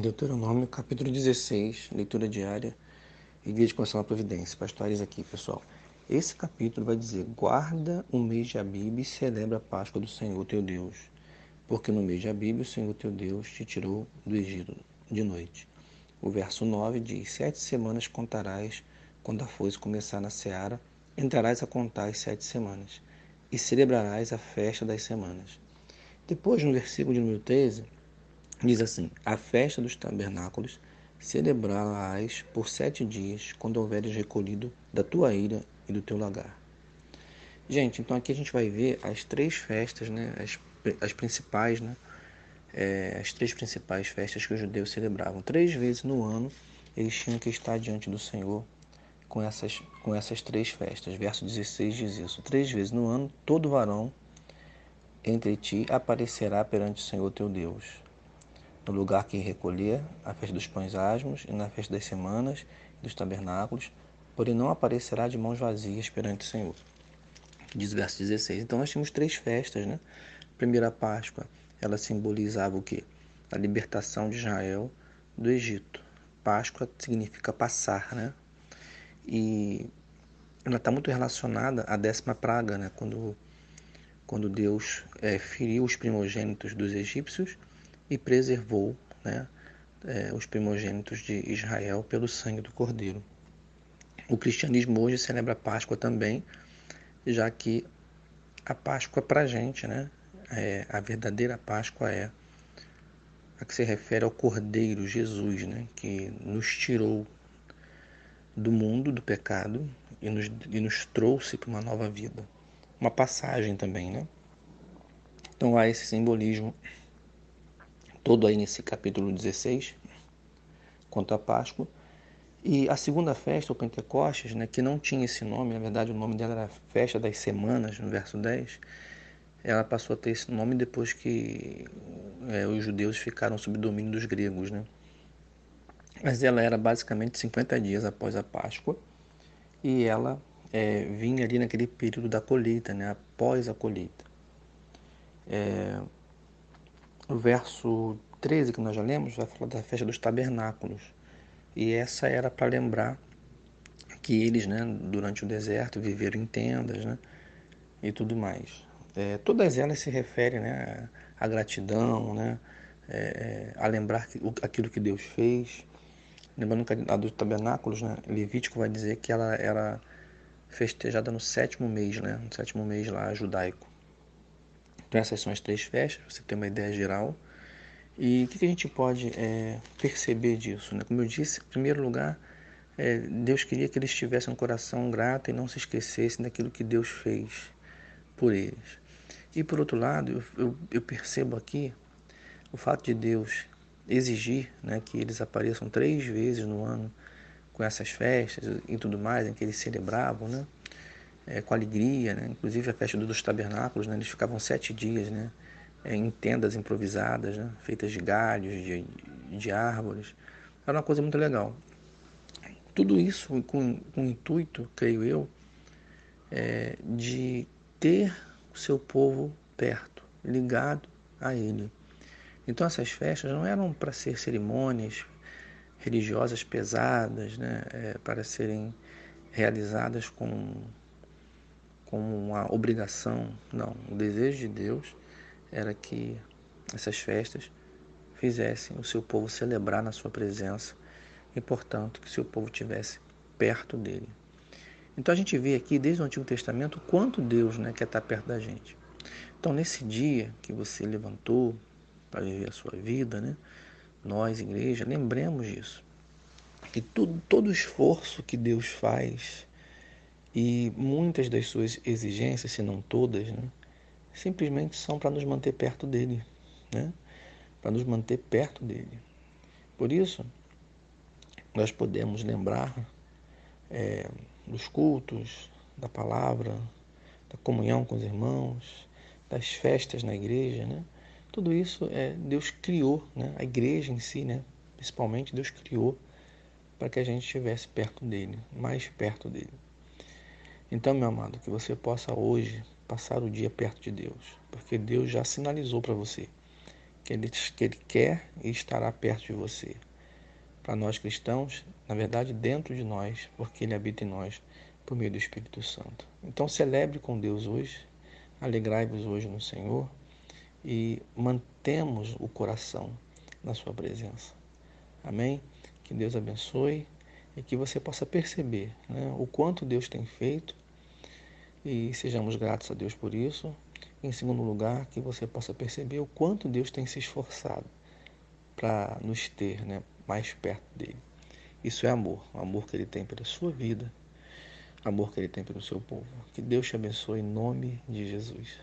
Deuteronômio, capítulo 16, leitura diária e de condição da providência. Pastores aqui, pessoal. Esse capítulo vai dizer: Guarda o mês de Abib e celebra a Páscoa do Senhor teu Deus. Porque no mês de Abib o Senhor teu Deus te tirou do Egito de noite. O verso 9 diz: Sete semanas contarás quando a foice começar na seara, entrarás a contar as sete semanas, e celebrarás a festa das semanas. Depois, no versículo de número 13, Diz assim: A festa dos tabernáculos celebrarás por sete dias, quando houveres recolhido da tua ilha e do teu lagar. Gente, então aqui a gente vai ver as três festas, né? As, as principais, né? É, as três principais festas que os judeus celebravam. Três vezes no ano eles tinham que estar diante do Senhor com essas, com essas três festas. Verso 16 diz isso: Três vezes no ano, todo varão entre ti aparecerá perante o Senhor teu Deus no lugar que recolher, a festa dos pães asmos e na festa das semanas e dos tabernáculos, porém não aparecerá de mãos vazias perante o Senhor. Diz o verso 16. Então nós tínhamos três festas, né? primeira Páscoa, ela simbolizava o quê? A libertação de Israel do Egito. Páscoa significa passar, né? E ela está muito relacionada à décima praga, né? Quando, quando Deus é, feriu os primogênitos dos egípcios e preservou né, é, os primogênitos de Israel pelo sangue do Cordeiro. O cristianismo hoje celebra a Páscoa também, já que a Páscoa para a gente, né, é, a verdadeira Páscoa é a que se refere ao Cordeiro Jesus, né, que nos tirou do mundo do pecado e nos, e nos trouxe para uma nova vida. Uma passagem também, né? Então há esse simbolismo todo aí nesse capítulo 16, quanto à Páscoa. E a segunda festa, o Pentecostes, né, que não tinha esse nome, na verdade o nome dela era Festa das Semanas, no verso 10, ela passou a ter esse nome depois que é, os judeus ficaram sob domínio dos gregos. Né? Mas ela era basicamente 50 dias após a Páscoa e ela é, vinha ali naquele período da colheita, né, após a colheita. É, o verso 13 que nós já lemos vai falar da festa dos tabernáculos. E essa era para lembrar que eles, né, durante o deserto, viveram em tendas, né, e tudo mais. É, todas elas se referem, né, à gratidão, né, é, a lembrar aquilo que Deus fez. Lembrando que a dos tabernáculos, né, Levítico vai dizer que ela era festejada no sétimo mês, né, no sétimo mês lá judaico. Então essas são as três festas, você tem uma ideia geral. E o que a gente pode é, perceber disso? Né? Como eu disse, em primeiro lugar, é, Deus queria que eles tivessem um coração grato e não se esquecessem daquilo que Deus fez por eles. E por outro lado, eu, eu, eu percebo aqui o fato de Deus exigir né, que eles apareçam três vezes no ano com essas festas e tudo mais, em que eles celebravam, né? É, com alegria, né? inclusive a festa dos tabernáculos, né? eles ficavam sete dias né? É, em tendas improvisadas, né? feitas de galhos, de, de árvores. Era uma coisa muito legal. Tudo isso com, com o intuito, creio eu, é, de ter o seu povo perto, ligado a ele. Então essas festas não eram para ser cerimônias religiosas pesadas, né? É, para serem realizadas com como uma obrigação, não. O desejo de Deus era que essas festas fizessem o seu povo celebrar na sua presença e, portanto, que seu povo tivesse perto dele. Então a gente vê aqui desde o Antigo Testamento quanto Deus né, quer estar perto da gente. Então nesse dia que você levantou para viver a sua vida, né, nós, igreja, lembremos disso. Que tudo, todo esforço que Deus faz e muitas das suas exigências, se não todas, né, simplesmente são para nos manter perto dele, né? para nos manter perto dele. Por isso, nós podemos lembrar é, dos cultos, da palavra, da comunhão com os irmãos, das festas na igreja, né? Tudo isso é, Deus criou, né? A igreja em si, né? Principalmente Deus criou para que a gente estivesse perto dele, mais perto dele. Então, meu amado, que você possa hoje passar o dia perto de Deus, porque Deus já sinalizou para você que ele, que ele quer e estará perto de você. Para nós cristãos, na verdade, dentro de nós, porque ele habita em nós por meio do Espírito Santo. Então, celebre com Deus hoje, alegrai-vos hoje no Senhor e mantemos o coração na Sua presença. Amém? Que Deus abençoe e que você possa perceber né, o quanto Deus tem feito e sejamos gratos a Deus por isso. Em segundo lugar, que você possa perceber o quanto Deus tem se esforçado para nos ter né, mais perto dele. Isso é amor, o amor que ele tem pela sua vida, amor que ele tem pelo seu povo. Que Deus te abençoe em nome de Jesus.